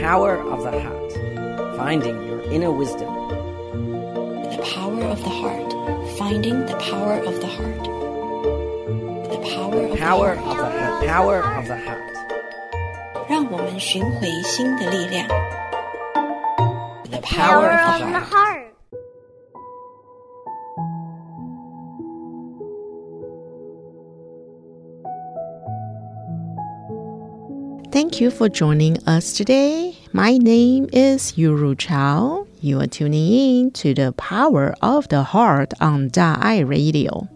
Power of the Heart Finding Your Inner Wisdom. The Power of the Heart Finding the Power of the Heart. The Power of Power the of Heart. the Heart. Power of the Heart. 让我们寻回心的力量。The Power Power of of the the Heart. Heart. heart. Thank you for joining us today. My name is Yuru Chao. You are tuning in to the Power of the Heart on Da'ai Radio.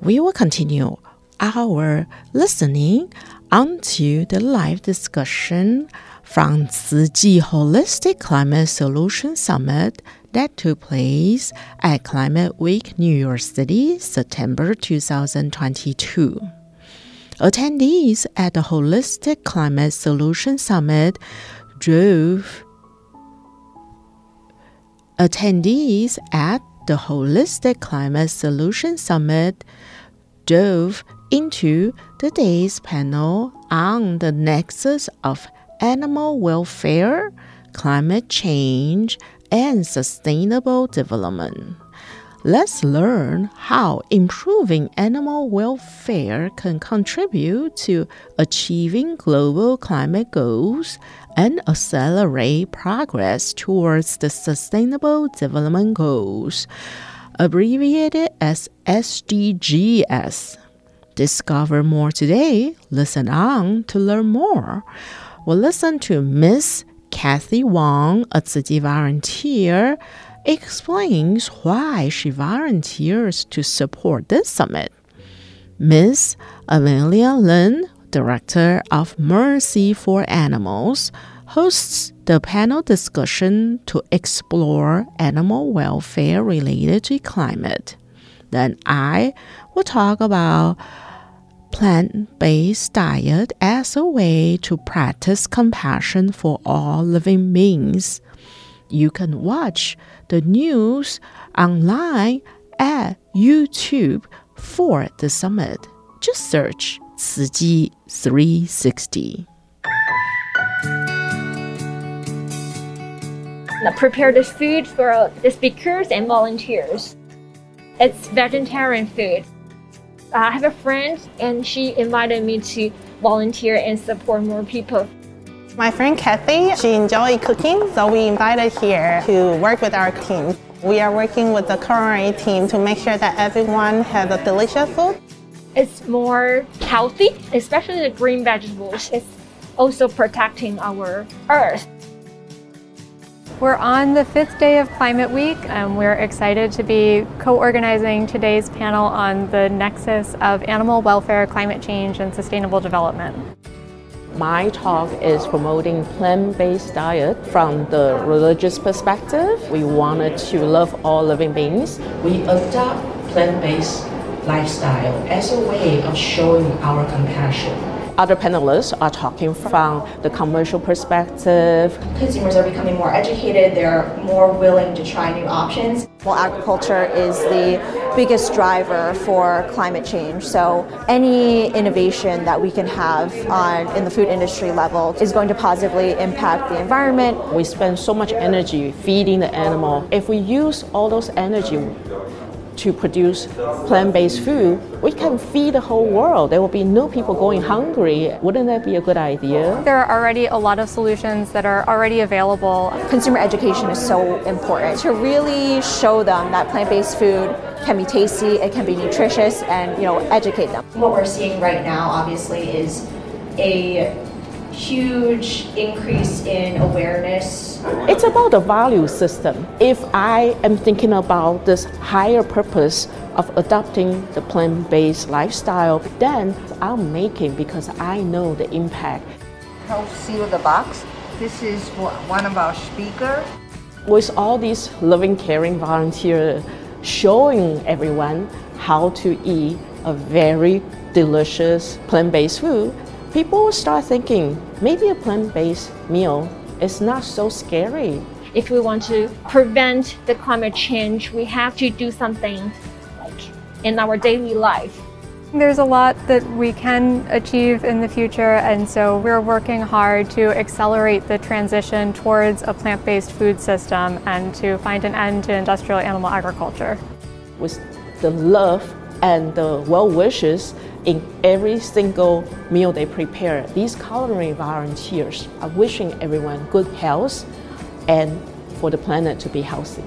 We will continue our listening onto the live discussion from Tzu Holistic Climate Solution Summit that took place at Climate Week New York City, September 2022. Attendees at the Holistic Climate Solution Summit drove attendees at the Holistic Climate Solution Summit dove into the day's panel on the nexus of animal welfare, climate change, and sustainable development. Let's learn how improving animal welfare can contribute to achieving global climate goals and accelerate progress towards the Sustainable Development Goals, abbreviated as SDGs. Discover more today. Listen on to learn more. We'll listen to Miss Kathy Wong, a volunteer, explains why she volunteers to support this summit. Miss Amelia Lin, Director of Mercy for Animals, hosts the panel discussion to explore animal welfare related to climate. Then I will talk about plant-based diet as a way to practice compassion for all living beings. You can watch the news online at YouTube for the summit. Just search 慈济 360. I prepare this food for the speakers and volunteers. It's vegetarian food. I have a friend and she invited me to volunteer and support more people. My friend Kathy, she enjoys cooking, so we invited here to work with our team. We are working with the culinary team to make sure that everyone has a delicious food. It's more healthy, especially the green vegetables. It's also protecting our earth. We're on the fifth day of Climate Week, and we're excited to be co organizing today's panel on the nexus of animal welfare, climate change, and sustainable development. My talk is promoting plant-based diet from the religious perspective. We wanted to love all living beings. We adopt plant-based lifestyle as a way of showing our compassion. Other panelists are talking from the commercial perspective. consumers are becoming more educated, they're more willing to try new options. Well, agriculture is the biggest driver for climate change. So any innovation that we can have on in the food industry level is going to positively impact the environment. We spend so much energy feeding the animal. If we use all those energy to produce plant-based food, we can feed the whole world. There will be no people going hungry. Wouldn't that be a good idea? There are already a lot of solutions that are already available. Consumer education is so important to really show them that plant-based food can be tasty, it can be nutritious, and you know, educate them. What we're seeing right now, obviously, is a huge increase in awareness. It's about the value system. If I am thinking about this higher purpose of adopting the plant-based lifestyle, then I'm making because I know the impact. help seal the box. This is one of our speakers. with all these loving, caring volunteers showing everyone how to eat a very delicious plant-based food, people will start thinking maybe a plant-based meal is not so scary. If we want to prevent the climate change, we have to do something like in our daily life. There's a lot that we can achieve in the future, and so we're working hard to accelerate the transition towards a plant based food system and to find an end to industrial animal agriculture. With the love and the well wishes in every single meal they prepare, these culinary volunteers are wishing everyone good health and for the planet to be healthy.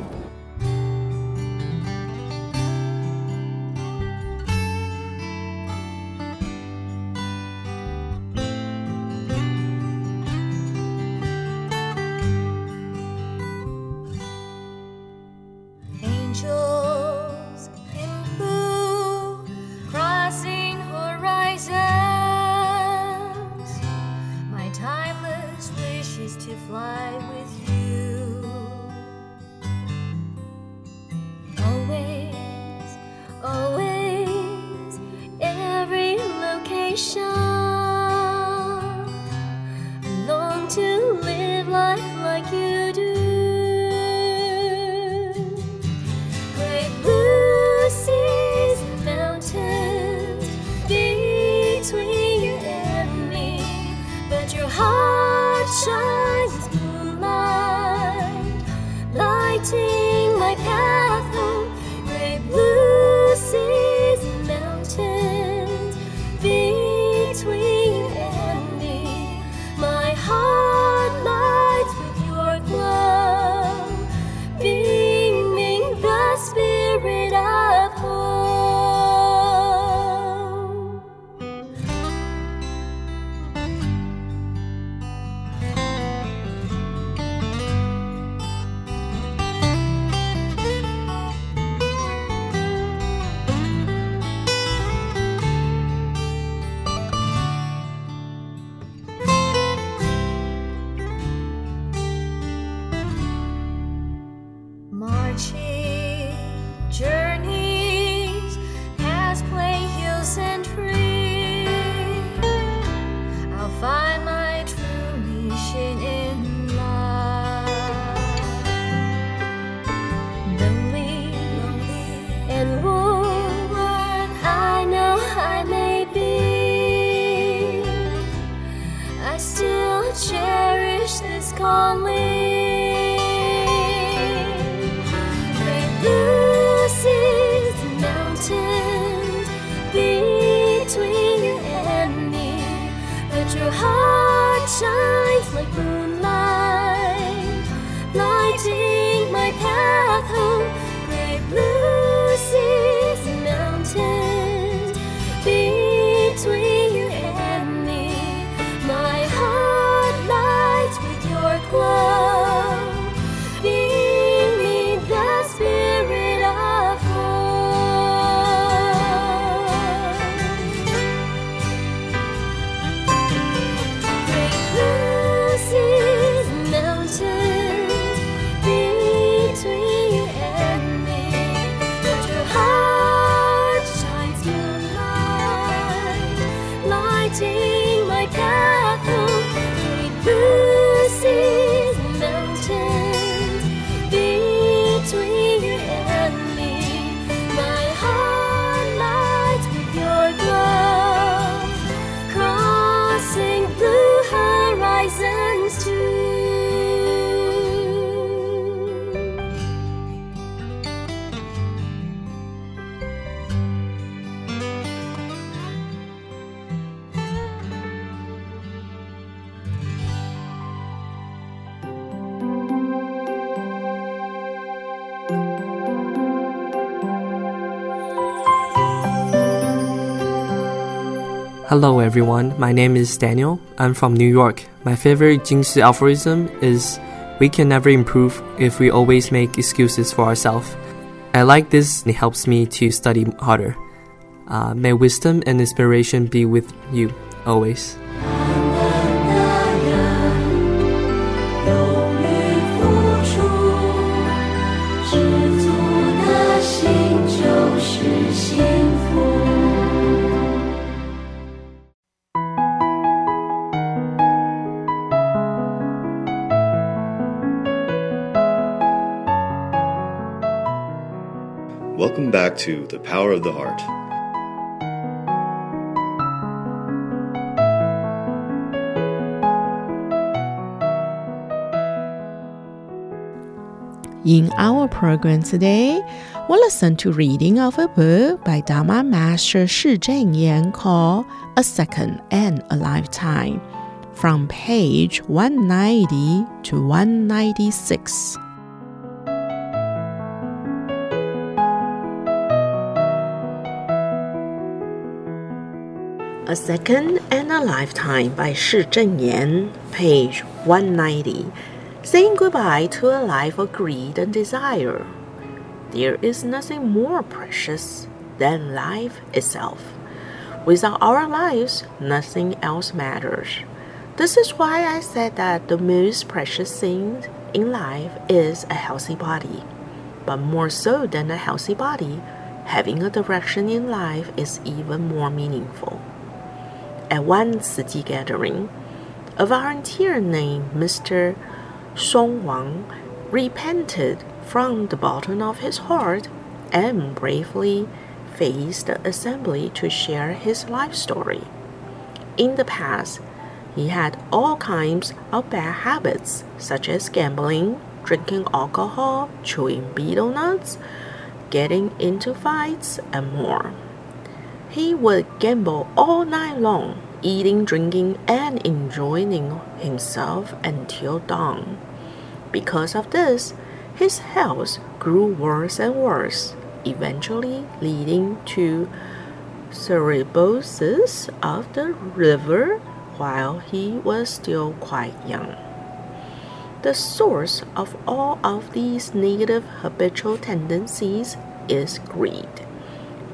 Cherish Hello everyone, my name is Daniel. I'm from New York. My favorite Jing Si aphorism is we can never improve if we always make excuses for ourselves. I like this, it helps me to study harder. Uh, may wisdom and inspiration be with you always. back to The Power of the Heart. In our program today, we'll listen to reading of a book by Dharma Master Shi Zhengyan called A Second and a Lifetime from page 190 to 196. A Second and a Lifetime by Shi Zhengyan, page 190. Saying goodbye to a life of greed and desire. There is nothing more precious than life itself. Without our lives, nothing else matters. This is why I said that the most precious thing in life is a healthy body. But more so than a healthy body, having a direction in life is even more meaningful. At one Chi gathering, a volunteer named Mr. Song Wang repented from the bottom of his heart and bravely faced the assembly to share his life story. In the past, he had all kinds of bad habits, such as gambling, drinking alcohol, chewing betel nuts, getting into fights, and more. He would gamble all night long, eating, drinking, and enjoying himself until dawn. Because of this, his health grew worse and worse, eventually leading to cirrhosis of the liver while he was still quite young. The source of all of these negative habitual tendencies is greed.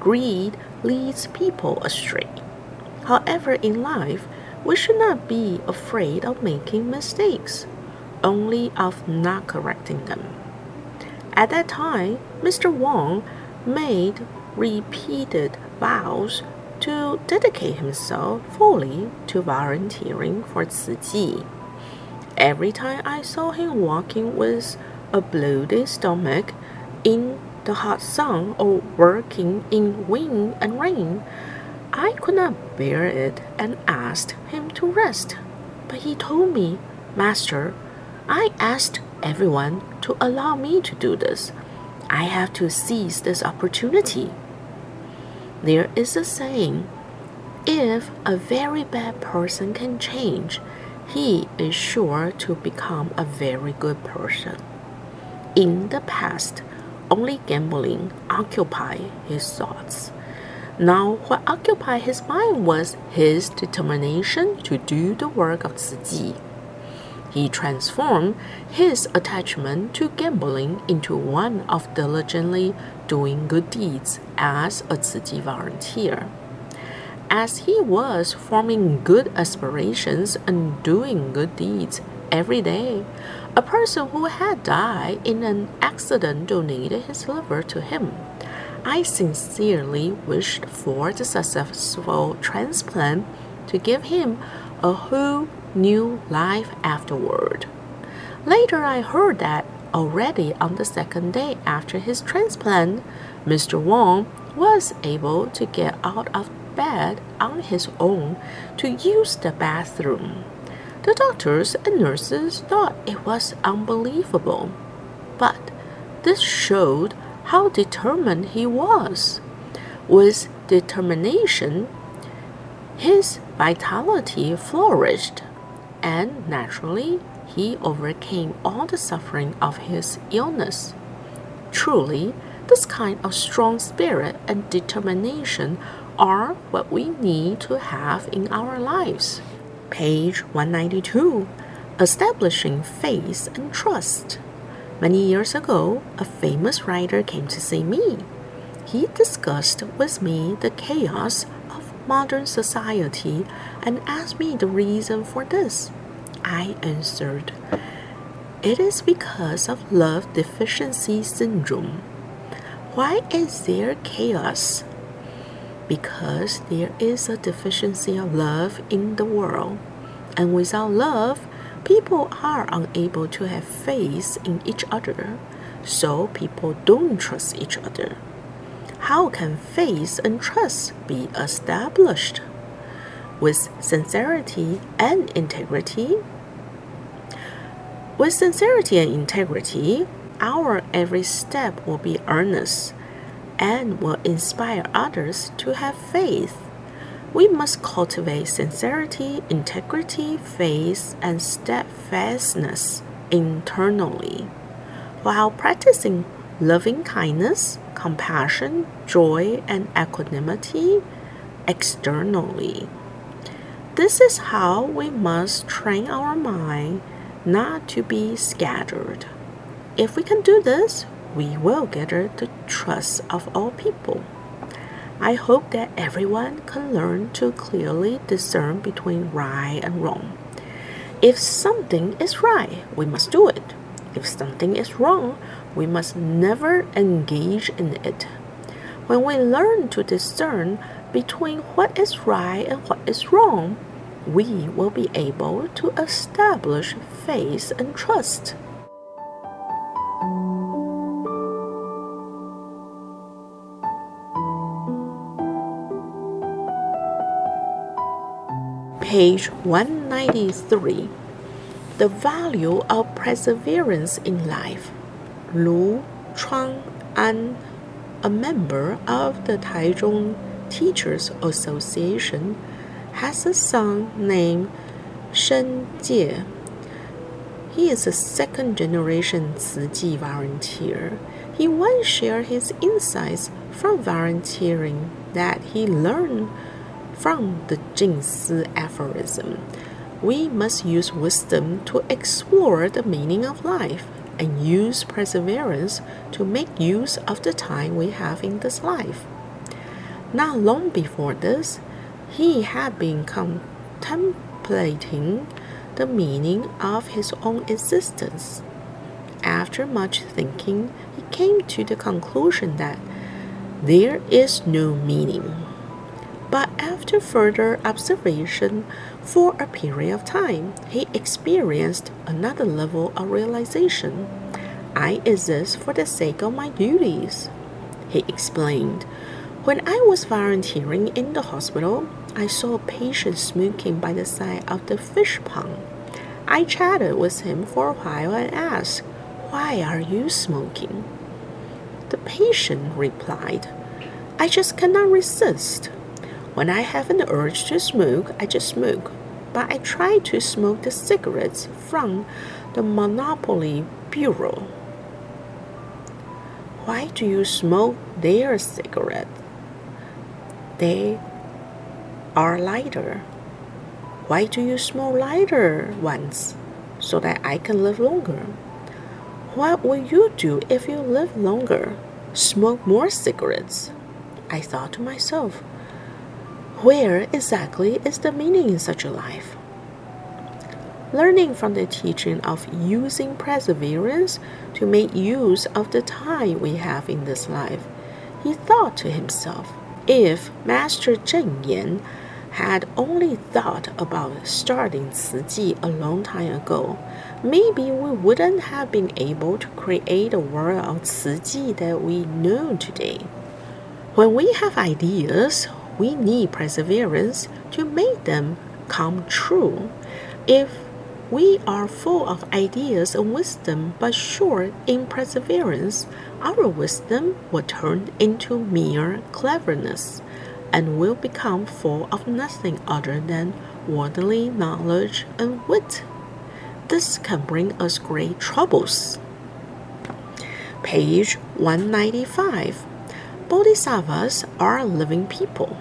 Greed leads people astray. However, in life, we should not be afraid of making mistakes, only of not correcting them. At that time, Mr. Wang made repeated vows to dedicate himself fully to volunteering for Chi. Every time I saw him walking with a bloated stomach in the hot sun or working in wind and rain, I could not bear it and asked him to rest. But he told me, Master, I asked everyone to allow me to do this. I have to seize this opportunity. There is a saying if a very bad person can change, he is sure to become a very good person. In the past, only gambling occupied his thoughts. Now, what occupied his mind was his determination to do the work of Chi. He transformed his attachment to gambling into one of diligently doing good deeds as a Tzu volunteer. As he was forming good aspirations and doing good deeds every day, a person who had died in an accident donated his liver to him. I sincerely wished for the successful transplant to give him a whole new life afterward. Later, I heard that already on the second day after his transplant, Mr. Wang was able to get out of bed on his own to use the bathroom. The doctors and nurses thought it was unbelievable, but this showed how determined he was. With determination, his vitality flourished, and naturally, he overcame all the suffering of his illness. Truly, this kind of strong spirit and determination are what we need to have in our lives. Page 192 Establishing Faith and Trust. Many years ago, a famous writer came to see me. He discussed with me the chaos of modern society and asked me the reason for this. I answered, It is because of love deficiency syndrome. Why is there chaos? Because there is a deficiency of love in the world, and without love, people are unable to have faith in each other, so people don't trust each other. How can faith and trust be established? With sincerity and integrity. With sincerity and integrity, our every step will be earnest and will inspire others to have faith. We must cultivate sincerity, integrity, faith, and steadfastness internally, while practicing loving kindness, compassion, joy, and equanimity externally. This is how we must train our mind not to be scattered. If we can do this, we will gather the trust of all people. I hope that everyone can learn to clearly discern between right and wrong. If something is right, we must do it. If something is wrong, we must never engage in it. When we learn to discern between what is right and what is wrong, we will be able to establish faith and trust. Page 193 The Value of Perseverance in Life. Lu Chuang An, a member of the Taichung Teachers Association, has a son named Shen Jie. He is a second generation Tzu Chi volunteer. He once shared his insights from volunteering that he learned from the Jing Si aphorism. We must use wisdom to explore the meaning of life and use perseverance to make use of the time we have in this life. Not long before this, he had been contemplating the meaning of his own existence. After much thinking, he came to the conclusion that there is no meaning. But after further observation for a period of time, he experienced another level of realization. I exist for the sake of my duties. He explained, When I was volunteering in the hospital, I saw a patient smoking by the side of the fish pond. I chatted with him for a while and asked, Why are you smoking? The patient replied, I just cannot resist. When I have an urge to smoke, I just smoke. But I try to smoke the cigarettes from the Monopoly Bureau. Why do you smoke their cigarette? They are lighter. Why do you smoke lighter ones? So that I can live longer. What will you do if you live longer? Smoke more cigarettes. I thought to myself, where exactly is the meaning in such a life? Learning from the teaching of using perseverance to make use of the time we have in this life, he thought to himself, if Master Cheng Yen had only thought about starting Tzu Chi a long time ago, maybe we wouldn't have been able to create a world of Tzu Chi that we know today. When we have ideas, we need perseverance to make them come true. If we are full of ideas and wisdom but short in perseverance, our wisdom will turn into mere cleverness and will become full of nothing other than worldly knowledge and wit. This can bring us great troubles. Page 195 Bodhisattvas are living people.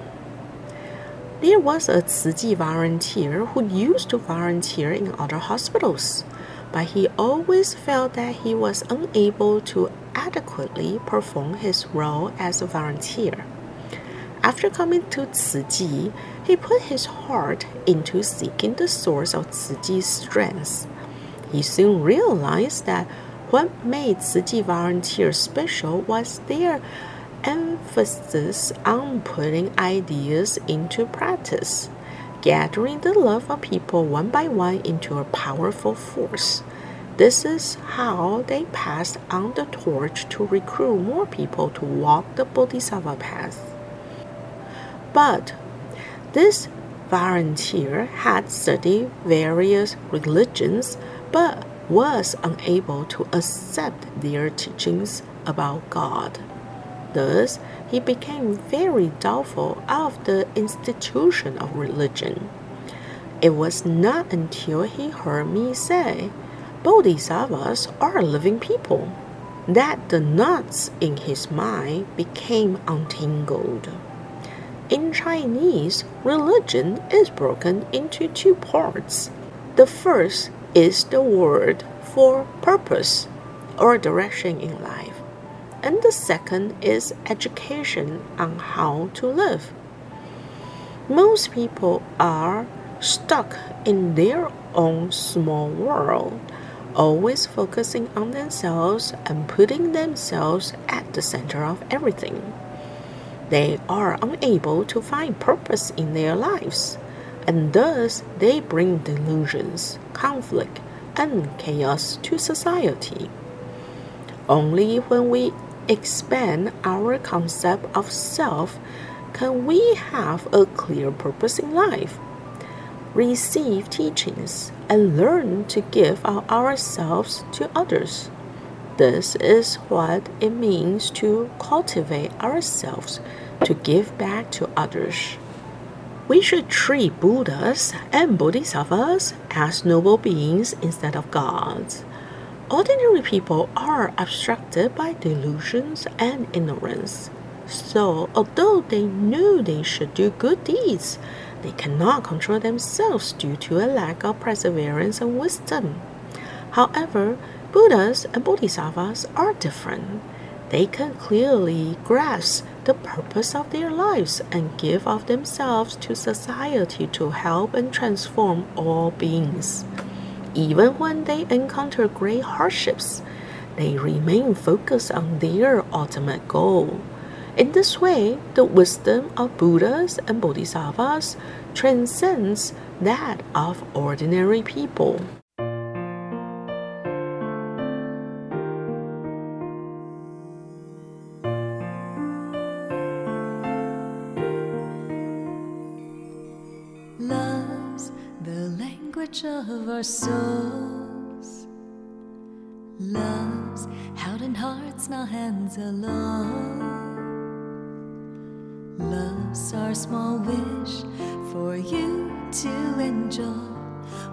There was a Tzu Chi volunteer who used to volunteer in other hospitals, but he always felt that he was unable to adequately perform his role as a volunteer. After coming to Tzu Chi, he put his heart into seeking the source of Tzu Chi's strength. He soon realized that what made Tzu Chi volunteers special was their emphasis on putting ideas into practice, gathering the love of people one by one into a powerful force. This is how they passed on the torch to recruit more people to walk the Bodhisattva path. But this volunteer had studied various religions but was unable to accept their teachings about God. Thus, he became very doubtful of the institution of religion. It was not until he heard me say, Bodhisattvas are living people, that the knots in his mind became untangled. In Chinese, religion is broken into two parts. The first is the word for purpose or direction in life, and the second is education on how to live. Most people are stuck in their own small world, always focusing on themselves and putting themselves at the center of everything they are unable to find purpose in their lives, and thus they bring delusions, conflict, and chaos to society. Only when we expand our concept of self can we have a clear purpose in life, receive teachings, and learn to give of ourselves to others. This is what it means to cultivate ourselves to give back to others. We should treat Buddhas and Bodhisattvas as noble beings instead of gods. Ordinary people are obstructed by delusions and ignorance. So, although they know they should do good deeds, they cannot control themselves due to a lack of perseverance and wisdom. However, Buddhas and Bodhisattvas are different. They can clearly grasp the purpose of their lives and give of themselves to society to help and transform all beings. Even when they encounter great hardships, they remain focused on their ultimate goal. In this way, the wisdom of Buddhas and Bodhisattvas transcends that of ordinary people. Of our souls. Love's held in hearts, not hands alone. Love's our small wish for you to enjoy.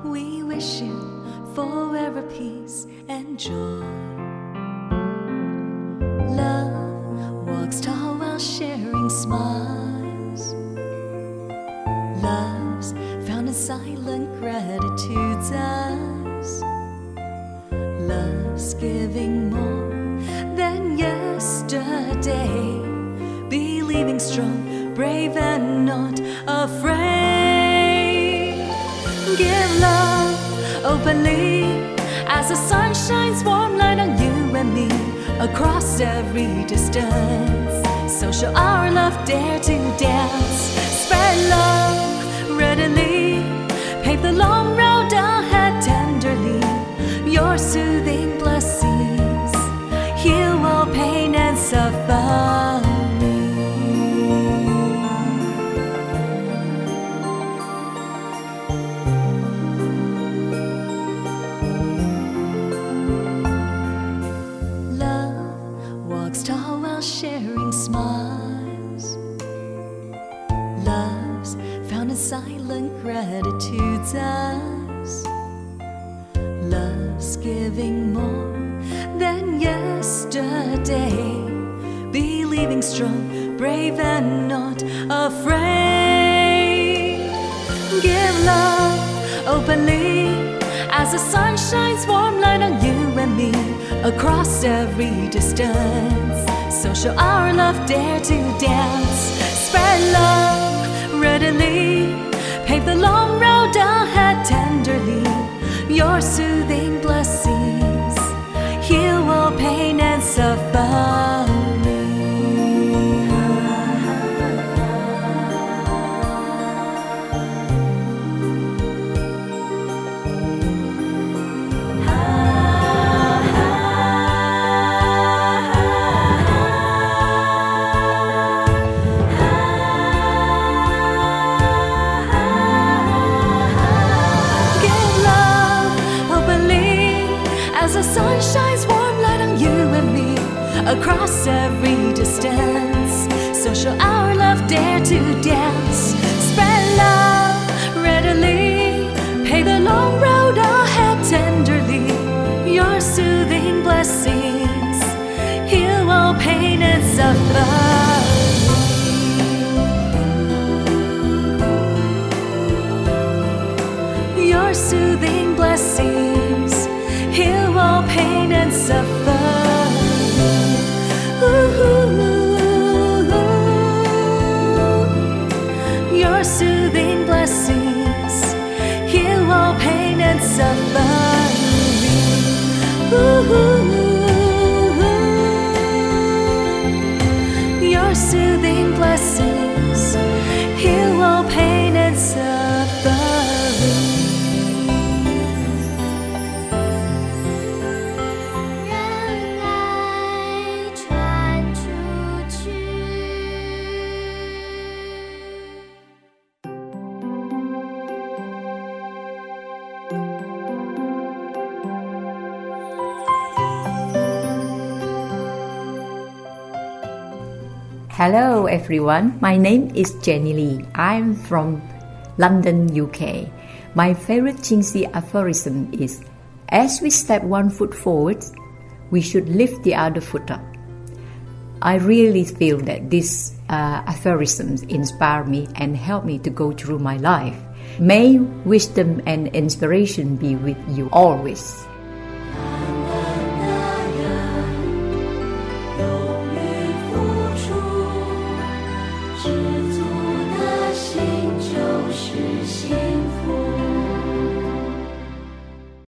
We wish you forever peace and joy. Every distance. So shall our love dare to dance. Spread love Your soothing blessings pain and Hello everyone, my name is Jenny Lee. I'm from London, UK. My favorite Jing Si aphorism is As we step one foot forward, we should lift the other foot up. I really feel that these uh, aphorisms inspire me and help me to go through my life. May wisdom and inspiration be with you always.